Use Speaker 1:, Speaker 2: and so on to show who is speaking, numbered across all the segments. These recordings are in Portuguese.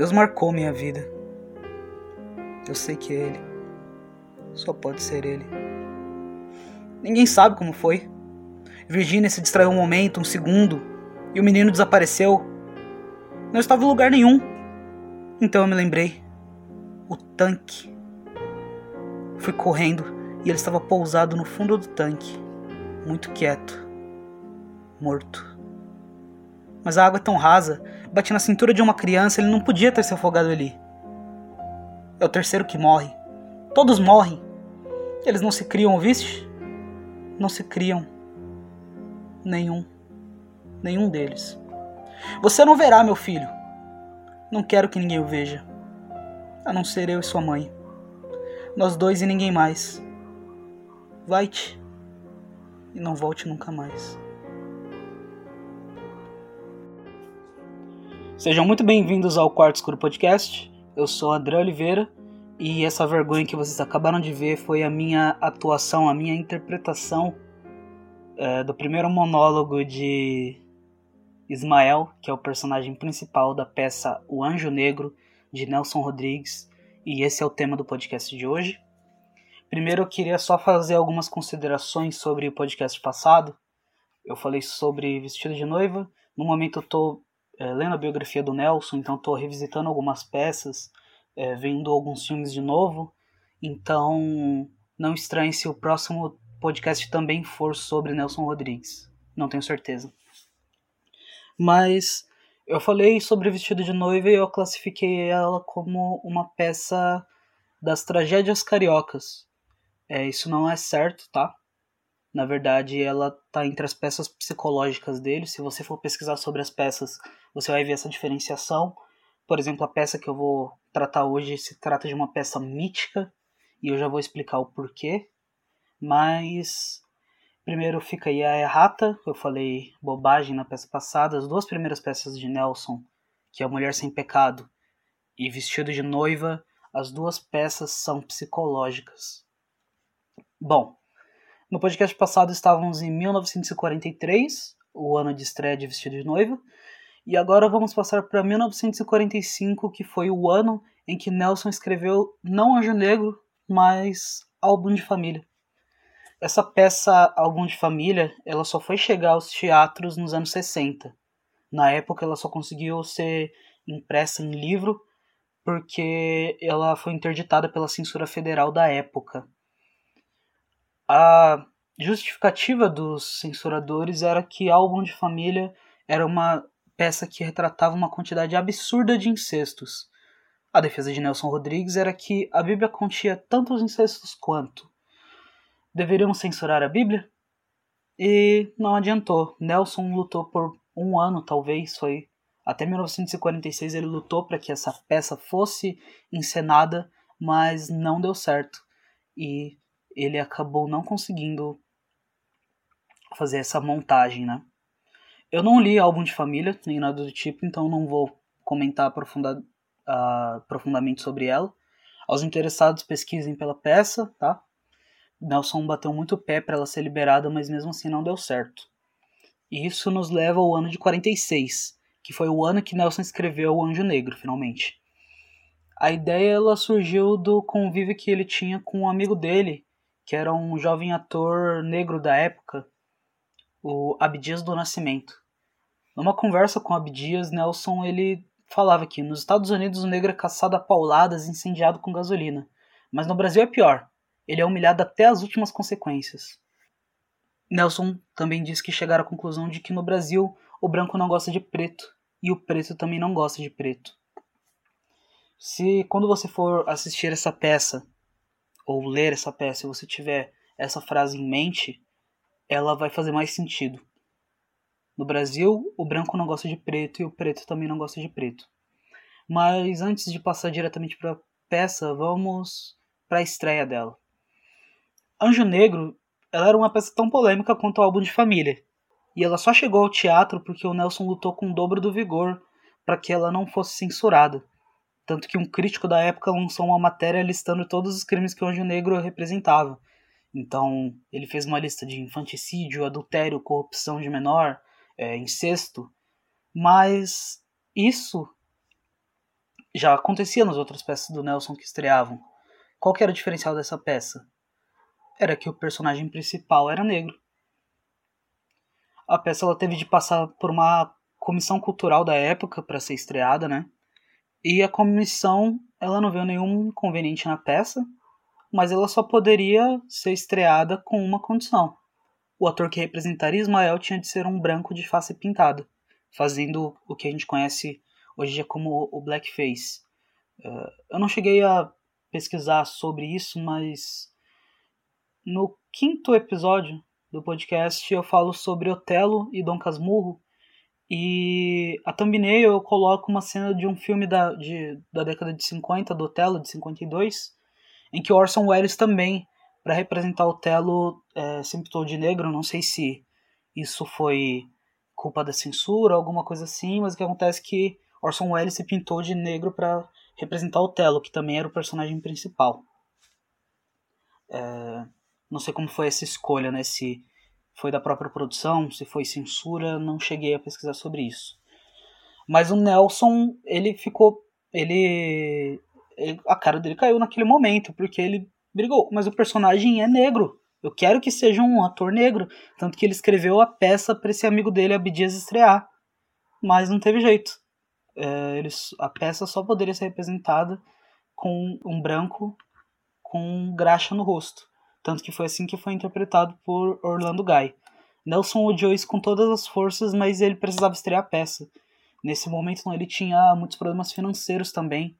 Speaker 1: Deus marcou minha vida. Eu sei que é Ele. Só pode ser Ele. Ninguém sabe como foi. Virginia se distraiu um momento, um segundo, e o menino desapareceu. Não estava em lugar nenhum. Então eu me lembrei. O tanque. Fui correndo e ele estava pousado no fundo do tanque, muito quieto, morto. Mas a água é tão rasa, bati na cintura de uma criança, ele não podia ter se afogado ali. É o terceiro que morre. Todos morrem. Eles não se criam, viste? Não se criam. Nenhum. Nenhum deles. Você não verá, meu filho. Não quero que ninguém o veja. A não ser eu e sua mãe. Nós dois e ninguém mais. Vai-te. E não volte nunca mais. Sejam muito bem-vindos ao Quarto Escuro Podcast. Eu sou André Oliveira e essa vergonha que vocês acabaram de ver foi a minha atuação, a minha interpretação é, do primeiro monólogo de Ismael, que é o personagem principal da peça O Anjo Negro, de Nelson Rodrigues, e esse é o tema do podcast de hoje. Primeiro eu queria só fazer algumas considerações sobre o podcast passado. Eu falei sobre Vestido de Noiva. No momento eu estou é, lendo a biografia do Nelson, então estou revisitando algumas peças, é, vendo alguns filmes de novo. Então não estranhe se o próximo podcast também for sobre Nelson Rodrigues. Não tenho certeza. Mas eu falei sobre Vestido de Noiva e eu classifiquei ela como uma peça das tragédias cariocas. É, isso não é certo, tá? Na verdade, ela tá entre as peças psicológicas dele. Se você for pesquisar sobre as peças, você vai ver essa diferenciação. Por exemplo, a peça que eu vou tratar hoje se trata de uma peça mítica e eu já vou explicar o porquê. Mas Primeiro fica aí a errata, eu falei bobagem na peça passada. As duas primeiras peças de Nelson, que é a Mulher Sem Pecado e Vestido de Noiva, as duas peças são psicológicas. Bom, no podcast passado estávamos em 1943, o ano de estreia de Vestido de Noiva, e agora vamos passar para 1945, que foi o ano em que Nelson escreveu não Anjo Negro, mas Álbum de Família. Essa peça Álbum de Família, ela só foi chegar aos teatros nos anos 60. Na época ela só conseguiu ser impressa em livro porque ela foi interditada pela censura federal da época. A justificativa dos censuradores era que Álbum de Família era uma peça que retratava uma quantidade absurda de incestos. A defesa de Nelson Rodrigues era que a Bíblia continha tantos incestos quanto deveriam censurar a Bíblia? E não adiantou. Nelson lutou por um ano, talvez, foi até 1946 ele lutou para que essa peça fosse encenada, mas não deu certo. E ele acabou não conseguindo fazer essa montagem, né? Eu não li álbum de família, nem nada do tipo, então não vou comentar aprofunda, uh, profundamente sobre ela. Aos interessados, pesquisem pela peça, tá? Nelson bateu muito o pé para ela ser liberada, mas mesmo assim não deu certo. E isso nos leva ao ano de 46, que foi o ano que Nelson escreveu O Anjo Negro, finalmente. A ideia ela surgiu do convívio que ele tinha com um amigo dele, que era um jovem ator negro da época, o Abdias do Nascimento. Numa conversa com Abdias, Nelson ele falava que nos Estados Unidos o negro é caçado a pauladas e incendiado com gasolina, mas no Brasil é pior ele é humilhado até as últimas consequências. Nelson também diz que chegaram à conclusão de que no Brasil o branco não gosta de preto e o preto também não gosta de preto. Se quando você for assistir essa peça ou ler essa peça, você tiver essa frase em mente, ela vai fazer mais sentido. No Brasil, o branco não gosta de preto e o preto também não gosta de preto. Mas antes de passar diretamente para a peça, vamos para a estreia dela. Anjo Negro ela era uma peça tão polêmica quanto o álbum de família. E ela só chegou ao teatro porque o Nelson lutou com o dobro do vigor para que ela não fosse censurada. Tanto que um crítico da época lançou uma matéria listando todos os crimes que o Anjo Negro representava. Então, ele fez uma lista de infanticídio, adultério, corrupção de menor, é, incesto. Mas isso já acontecia nas outras peças do Nelson que estreavam. Qual que era o diferencial dessa peça? Era que o personagem principal era negro. A peça ela teve de passar por uma comissão cultural da época para ser estreada, né? E a comissão, ela não viu nenhum inconveniente na peça, mas ela só poderia ser estreada com uma condição. O ator que representaria Ismael tinha de ser um branco de face pintada, fazendo o que a gente conhece hoje como o blackface. Uh, eu não cheguei a pesquisar sobre isso, mas no quinto episódio do podcast eu falo sobre Otelo e Dom Casmurro, e a thumbnail eu coloco uma cena de um filme da, de, da década de 50, do Otelo, de 52, em que Orson Welles também, para representar o Otelo, é, se pintou de negro. Não sei se isso foi culpa da censura, alguma coisa assim, mas o que acontece é que Orson Welles se pintou de negro para representar o Otelo, que também era o personagem principal. É, não sei como foi essa escolha, né? Se foi da própria produção, se foi censura, não cheguei a pesquisar sobre isso. Mas o Nelson, ele ficou. Ele, ele, A cara dele caiu naquele momento, porque ele brigou. Mas o personagem é negro. Eu quero que seja um ator negro. Tanto que ele escreveu a peça para esse amigo dele, Abdias, estrear. Mas não teve jeito. É, eles, a peça só poderia ser representada com um branco com graxa no rosto. Tanto que foi assim que foi interpretado por Orlando Guy. Nelson odiou isso com todas as forças, mas ele precisava estrear a peça. Nesse momento ele tinha muitos problemas financeiros também.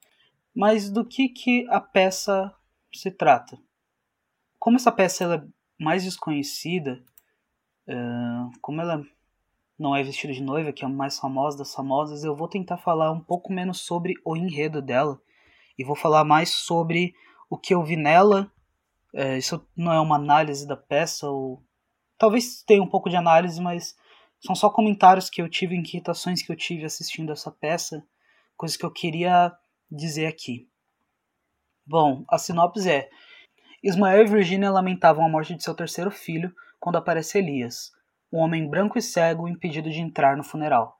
Speaker 1: Mas do que, que a peça se trata? Como essa peça é mais desconhecida, como ela não é vestida de noiva, que é a mais famosa das famosas, eu vou tentar falar um pouco menos sobre o enredo dela e vou falar mais sobre o que eu vi nela é, isso não é uma análise da peça, ou talvez tenha um pouco de análise, mas são só comentários que eu tive, inquietações que eu tive assistindo essa peça, coisas que eu queria dizer aqui. Bom, a sinopse é: Ismael e Virginia lamentavam a morte de seu terceiro filho quando aparece Elias, um homem branco e cego impedido de entrar no funeral.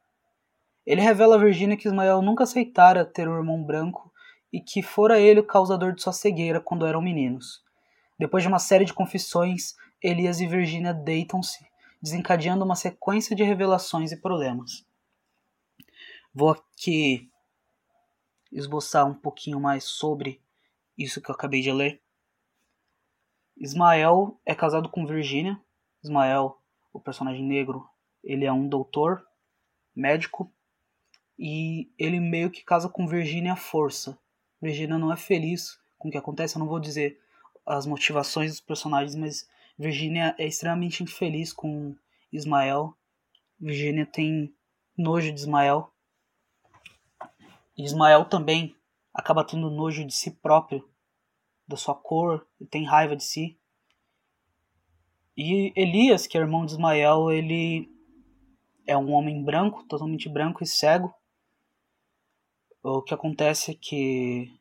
Speaker 1: Ele revela a Virginia que Ismael nunca aceitara ter um irmão branco e que fora ele o causador de sua cegueira quando eram meninos. Depois de uma série de confissões, Elias e Virginia deitam-se, desencadeando uma sequência de revelações e problemas. Vou aqui esboçar um pouquinho mais sobre isso que eu acabei de ler. Ismael é casado com Virginia. Ismael, o personagem negro, ele é um doutor, médico, e ele meio que casa com Virginia à força. Virginia não é feliz com o que acontece, eu não vou dizer as motivações dos personagens, mas Virginia é extremamente infeliz com Ismael. Virginia tem nojo de Ismael. Ismael também acaba tendo nojo de si próprio, da sua cor, e tem raiva de si. E Elias, que é irmão de Ismael, ele é um homem branco, totalmente branco e cego. O que acontece é que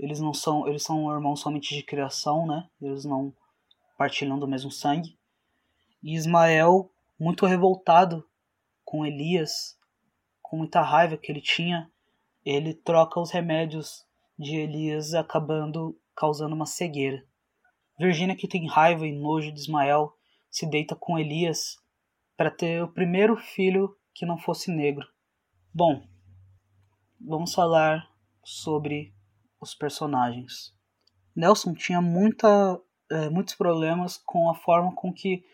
Speaker 1: eles não são, eles são irmãos somente de criação, né? Eles não partilham do mesmo sangue. E Ismael, muito revoltado com Elias, com muita raiva que ele tinha, ele troca os remédios de Elias, acabando causando uma cegueira. Virginia, que tem raiva e nojo de Ismael, se deita com Elias para ter o primeiro filho que não fosse negro. Bom, vamos falar sobre os personagens. Nelson tinha muita, é, muitos problemas com a forma com que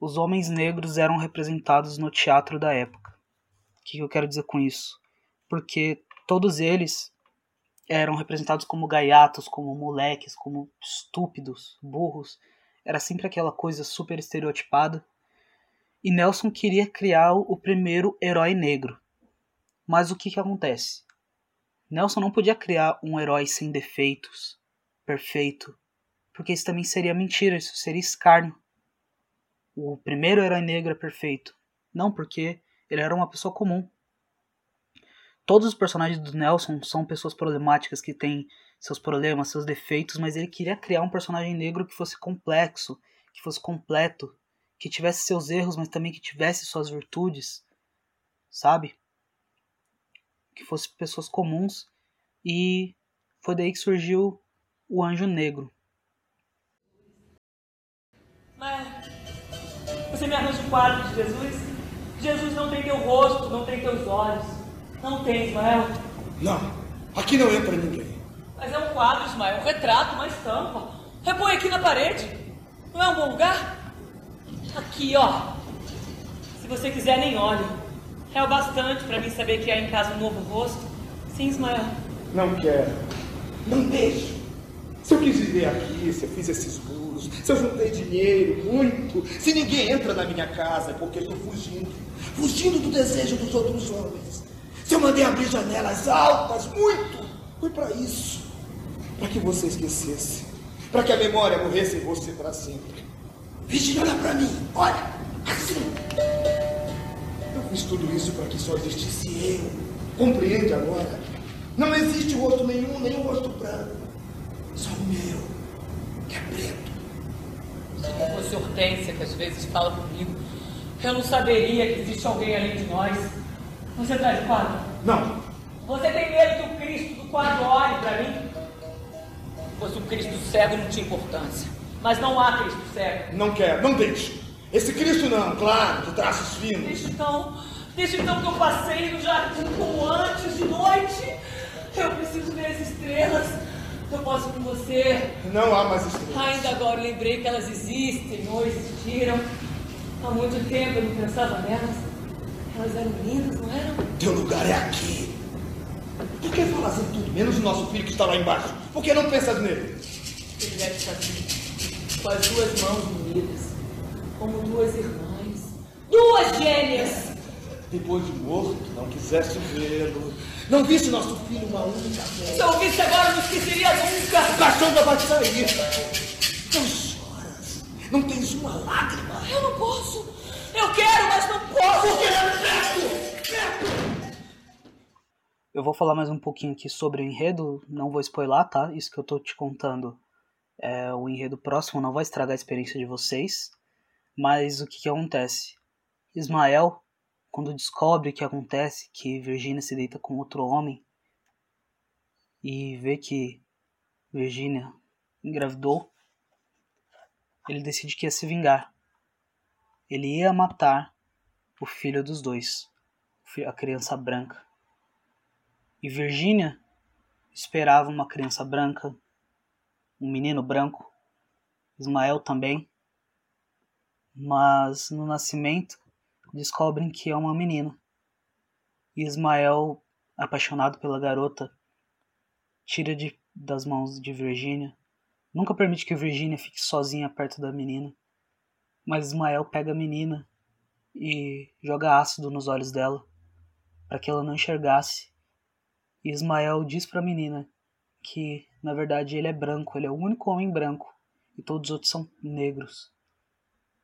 Speaker 1: os homens negros eram representados no teatro da época. O que eu quero dizer com isso? Porque todos eles eram representados como gaiatos, como moleques, como estúpidos, burros. Era sempre aquela coisa super estereotipada. E Nelson queria criar o primeiro herói negro. Mas o que, que acontece? Nelson não podia criar um herói sem defeitos, perfeito, porque isso também seria mentira, isso seria escárnio. O primeiro herói negro é perfeito. Não, porque ele era uma pessoa comum. Todos os personagens do Nelson são pessoas problemáticas que têm seus problemas, seus defeitos, mas ele queria criar um personagem negro que fosse complexo, que fosse completo, que tivesse seus erros, mas também que tivesse suas virtudes, sabe? Que fossem pessoas comuns e foi daí que surgiu o anjo negro.
Speaker 2: Mas você me arranja um quadro de Jesus? Jesus não tem teu rosto, não tem teus olhos. Não tem, Ismael.
Speaker 3: Não, aqui não entra ninguém.
Speaker 2: Mas é um quadro, Ismael, um retrato, uma estampa. Repõe aqui na parede. Não é um bom lugar? Aqui, ó. Se você quiser, nem olhe. É o bastante para mim saber que há em casa um novo rosto. Sim, Ismael.
Speaker 3: Não quero. Não deixo. Se eu quis viver aqui, se eu fiz esses muros, se eu juntei dinheiro, muito, se ninguém entra na minha casa é porque estou fugindo. Fugindo do desejo dos outros homens. Se eu mandei abrir janelas altas, muito, foi para isso. Para que você esquecesse. Para que a memória morresse em você para sempre. Virginia, olha para mim. Olha, assim. Fiz tudo isso para que só existisse eu. Compreende agora? Não existe rosto nenhum, nenhum rosto branco. Só o meu, que é preto.
Speaker 2: Se não fosse Hortência que às vezes fala comigo, eu não saberia que existe alguém além de nós. Você traz o quadro?
Speaker 3: Não.
Speaker 2: Você tem medo que o Cristo do quadro olhe para mim? Se fosse um Cristo cego, não tinha importância. Mas não há Cristo cego.
Speaker 3: Não quero, não deixe. Esse Cristo não, claro, de traços finos.
Speaker 2: Deixa então, deixa então que eu passei no jardim como antes, de noite. Eu preciso ver as estrelas. Eu posso com você.
Speaker 3: Não há mais estrelas.
Speaker 2: Ainda agora eu lembrei que elas existem ou existiram. Há muito tempo eu não pensava nelas. Elas eram lindas, não eram?
Speaker 3: Teu lugar é aqui. Por que falas em tudo, menos o nosso filho que está lá embaixo? Por que não pensas nele?
Speaker 2: Ele deve estar aqui, com as duas mãos unidas, como duas irmãs. Duas gêmeas!
Speaker 3: Depois de morto, não quiseste vê-lo. Não viste nosso filho uma única vez.
Speaker 2: Se eu visse agora, não esqueceria nunca!
Speaker 3: O caixão vai sair. Não choras. Não tens uma lágrima.
Speaker 2: Eu não posso! Eu quero, mas não posso!
Speaker 3: Porque é perto! Perto!
Speaker 1: Eu vou falar mais um pouquinho aqui sobre o enredo, não vou spoiler, tá? Isso que eu tô te contando é o enredo próximo, não vai estragar a experiência de vocês. Mas o que, que acontece? Ismael, quando descobre o que acontece, que Virginia se deita com outro homem, e vê que Virginia engravidou, ele decide que ia se vingar. Ele ia matar o filho dos dois, a criança branca. E Virginia esperava uma criança branca, um menino branco, Ismael também. Mas no nascimento descobrem que é uma menina. E Ismael, apaixonado pela garota, tira de, das mãos de Virginia. Nunca permite que Virginia fique sozinha perto da menina. Mas Ismael pega a menina e joga ácido nos olhos dela para que ela não enxergasse e Ismael diz para a menina que, na verdade, ele é branco, ele é o único homem branco e todos os outros são negros.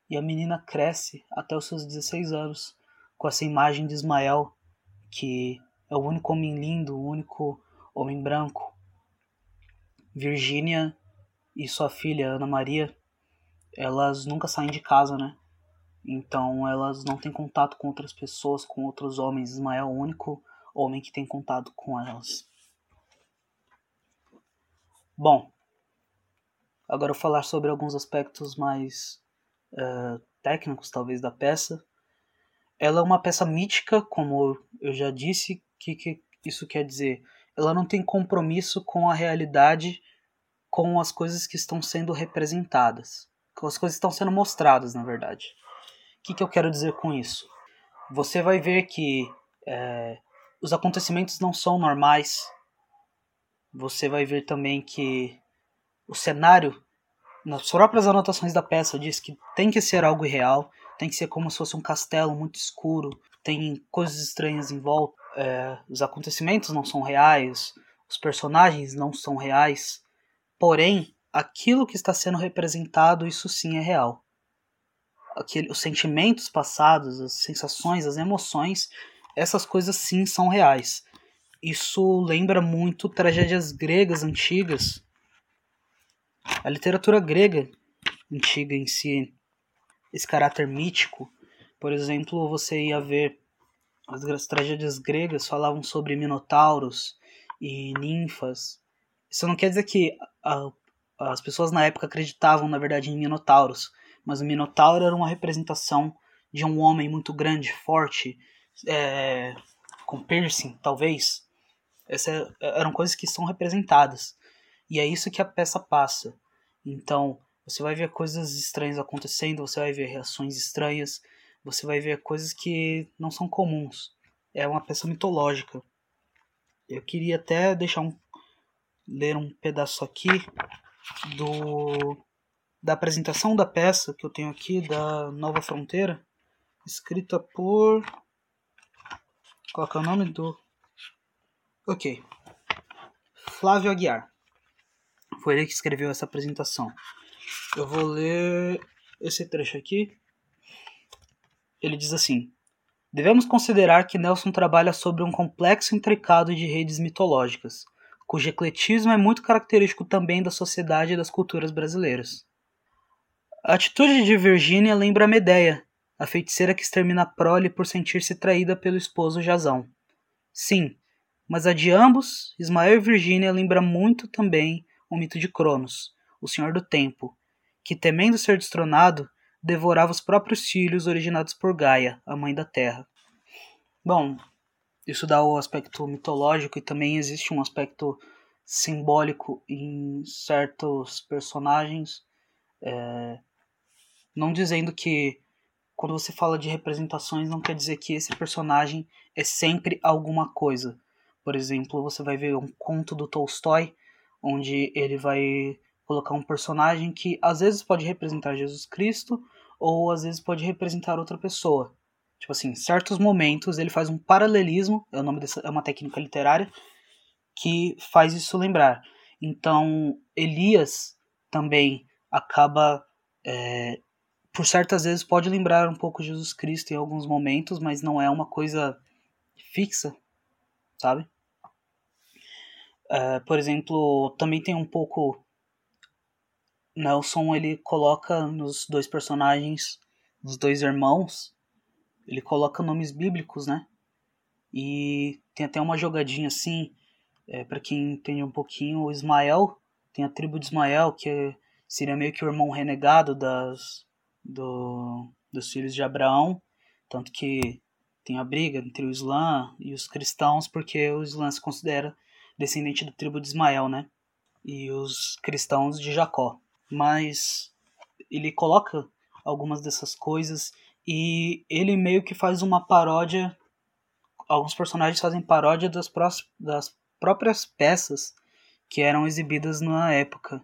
Speaker 1: E a menina cresce até os seus 16 anos com essa imagem de Ismael, que é o único homem lindo, o único homem branco. Virgínia e sua filha Ana Maria, elas nunca saem de casa, né? Então elas não têm contato com outras pessoas, com outros homens. Ismael é o único homem que tem contato com elas. Bom, agora eu vou falar sobre alguns aspectos mais uh, técnicos, talvez, da peça. Ela é uma peça mítica, como eu já disse. Que, que isso quer dizer? Ela não tem compromisso com a realidade, com as coisas que estão sendo representadas, com as coisas que estão sendo mostradas, na verdade. O que, que eu quero dizer com isso? Você vai ver que é, os acontecimentos não são normais. Você vai ver também que o cenário, nas próprias anotações da peça, diz que tem que ser algo irreal, tem que ser como se fosse um castelo muito escuro, tem coisas estranhas em volta. É, os acontecimentos não são reais, os personagens não são reais, porém, aquilo que está sendo representado, isso sim é real. Aquele, os sentimentos passados, as sensações, as emoções, essas coisas sim são reais. Isso lembra muito tragédias gregas antigas. A literatura grega antiga em si, esse caráter mítico, por exemplo, você ia ver as tragédias gregas falavam sobre minotauros e ninfas. Isso não quer dizer que a, as pessoas na época acreditavam, na verdade, em minotauros, mas o minotauro era uma representação de um homem muito grande, forte, é, com piercing, talvez. Essas eram coisas que são representadas. E é isso que a peça passa. Então, você vai ver coisas estranhas acontecendo, você vai ver reações estranhas, você vai ver coisas que não são comuns. É uma peça mitológica. Eu queria até deixar um ler um pedaço aqui do da apresentação da peça que eu tenho aqui da Nova Fronteira, escrita por qual é o nome do OK. Flávio Aguiar. Foi ele que escreveu essa apresentação. Eu vou ler esse trecho aqui. Ele diz assim: Devemos considerar que Nelson trabalha sobre um complexo intricado de redes mitológicas, cujo ecletismo é muito característico também da sociedade e das culturas brasileiras. A atitude de Virgínia lembra Medeia, a feiticeira que extermina a prole por sentir-se traída pelo esposo Jazão. Sim, mas a de ambos, Ismael e Virgínia, lembra muito também o mito de Cronos, o Senhor do Tempo, que, temendo ser destronado, devorava os próprios filhos originados por Gaia, a mãe da Terra. Bom, isso dá o aspecto mitológico e também existe um aspecto simbólico em certos personagens. É, não dizendo que quando você fala de representações não quer dizer que esse personagem é sempre alguma coisa. Por exemplo, você vai ver um conto do Tolstói onde ele vai colocar um personagem que às vezes pode representar Jesus Cristo ou às vezes pode representar outra pessoa. Tipo assim, em certos momentos ele faz um paralelismo, é o nome dessa é uma técnica literária que faz isso lembrar. Então, Elias também acaba é, por certas vezes pode lembrar um pouco Jesus Cristo em alguns momentos, mas não é uma coisa fixa, sabe? É, por exemplo, também tem um pouco Nelson ele coloca nos dois personagens, nos dois irmãos, ele coloca nomes bíblicos, né? E tem até uma jogadinha assim, é, para quem entende um pouquinho, o Ismael, tem a tribo de Ismael, que seria meio que o irmão renegado das, do, dos filhos de Abraão, tanto que tem a briga entre o Islã e os cristãos, porque o Islã se considera descendente da tribo de Ismael, né? E os cristãos de Jacó mas ele coloca algumas dessas coisas e ele meio que faz uma paródia. Alguns personagens fazem paródia das, das próprias peças que eram exibidas na época.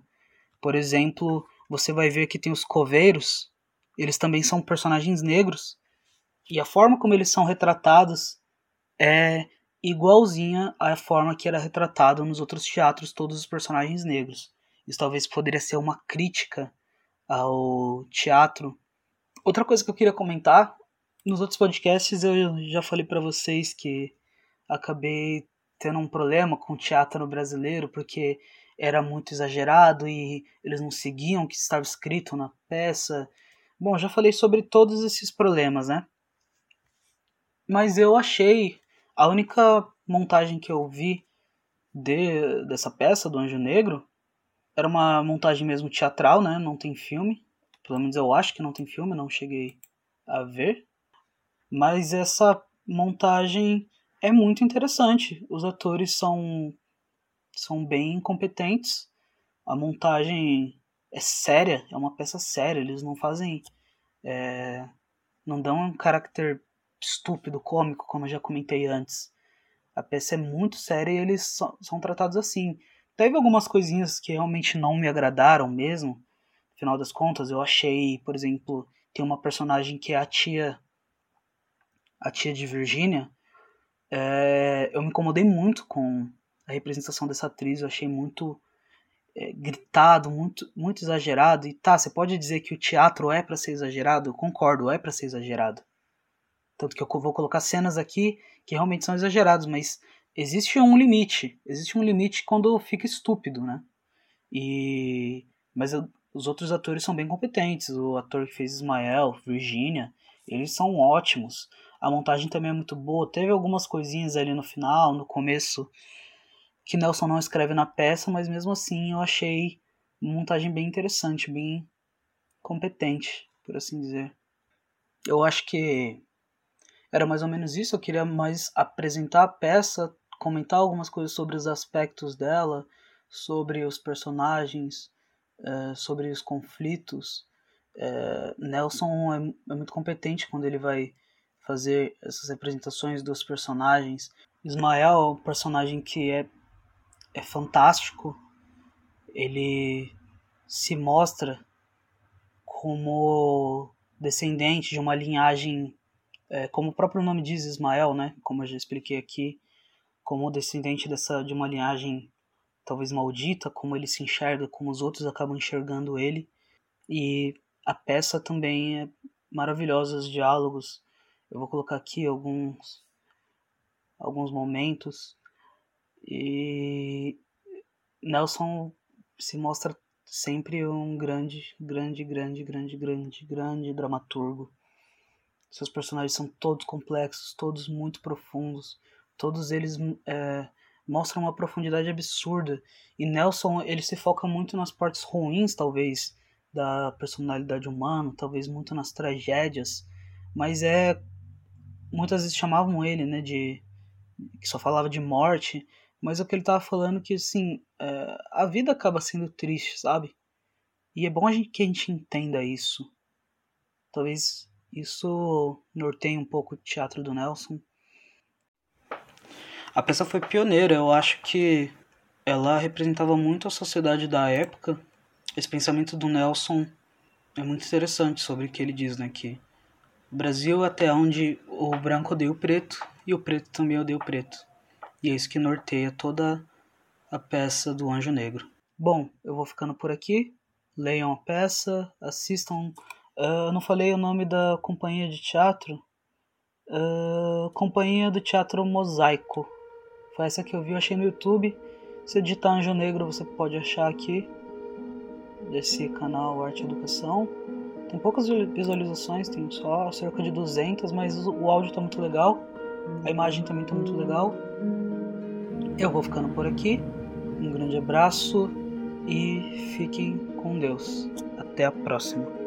Speaker 1: Por exemplo, você vai ver que tem os coveiros, eles também são personagens negros, e a forma como eles são retratados é igualzinha à forma que era retratado nos outros teatros todos os personagens negros. Isso talvez poderia ser uma crítica ao teatro. Outra coisa que eu queria comentar, nos outros podcasts eu já falei para vocês que acabei tendo um problema com o teatro brasileiro porque era muito exagerado e eles não seguiam o que estava escrito na peça. Bom, já falei sobre todos esses problemas, né? Mas eu achei a única montagem que eu vi de, dessa peça do Anjo Negro era uma montagem mesmo teatral, né? Não tem filme. Pelo menos eu acho que não tem filme, não cheguei a ver. Mas essa montagem é muito interessante. Os atores são são bem competentes. A montagem é séria, é uma peça séria. Eles não fazem, é, não dão um caráter estúpido, cômico, como eu já comentei antes. A peça é muito séria e eles são, são tratados assim. Teve algumas coisinhas que realmente não me agradaram mesmo. No final das contas, eu achei, por exemplo, tem uma personagem que é a tia. A tia de Virginia. É, eu me incomodei muito com a representação dessa atriz. Eu achei muito é, gritado, muito, muito exagerado. E tá, você pode dizer que o teatro é para ser exagerado? Eu concordo, é para ser exagerado. Tanto que eu vou colocar cenas aqui que realmente são exageradas, mas existe um limite. Existe um limite quando fica estúpido, né? E mas eu, os outros atores são bem competentes. O ator que fez Ismael, Virginia, eles são ótimos. A montagem também é muito boa. Teve algumas coisinhas ali no final, no começo, que Nelson não escreve na peça, mas mesmo assim eu achei uma montagem bem interessante, bem competente, por assim dizer. Eu acho que era mais ou menos isso. Eu queria mais apresentar a peça, comentar algumas coisas sobre os aspectos dela, sobre os personagens, é, sobre os conflitos. É, Nelson é, é muito competente quando ele vai fazer essas representações dos personagens. Ismael é um personagem que é, é fantástico. Ele se mostra como descendente de uma linhagem, é, como o próprio nome diz, Ismael, né? Como eu já expliquei aqui, como descendente dessa de uma linhagem talvez maldita, como ele se enxerga, como os outros acabam enxergando ele. E a peça também é maravilhosa, os diálogos. Eu vou colocar aqui alguns alguns momentos e Nelson se mostra sempre um grande, grande, grande, grande, grande, grande dramaturgo. Seus personagens são todos complexos, todos muito profundos, todos eles é, mostram uma profundidade absurda. E Nelson ele se foca muito nas partes ruins, talvez, da personalidade humana, talvez muito nas tragédias, mas é muitas vezes chamavam ele, né, de que só falava de morte, mas o que ele tava falando que assim, é, a vida acaba sendo triste, sabe? E é bom a gente, que a gente entenda isso. Talvez isso norteie um pouco o teatro do Nelson. A peça foi pioneira, eu acho que ela representava muito a sociedade da época. Esse pensamento do Nelson é muito interessante sobre o que ele diz, né, que o Brasil até onde o branco odeia o preto e o preto também odeia o preto. E é isso que norteia toda a peça do Anjo Negro. Bom, eu vou ficando por aqui. Leiam a peça, assistam. Uh, eu não falei o nome da companhia de teatro. Uh, companhia do Teatro Mosaico. Foi essa que eu vi, eu achei no YouTube. Se digitar Anjo Negro, você pode achar aqui. Desse canal Arte e Educação. Tem poucas visualizações, tem só cerca de 200, mas o áudio tá muito legal. A imagem também tá muito legal. Eu vou ficando por aqui. Um grande abraço e fiquem com Deus. Até a próxima.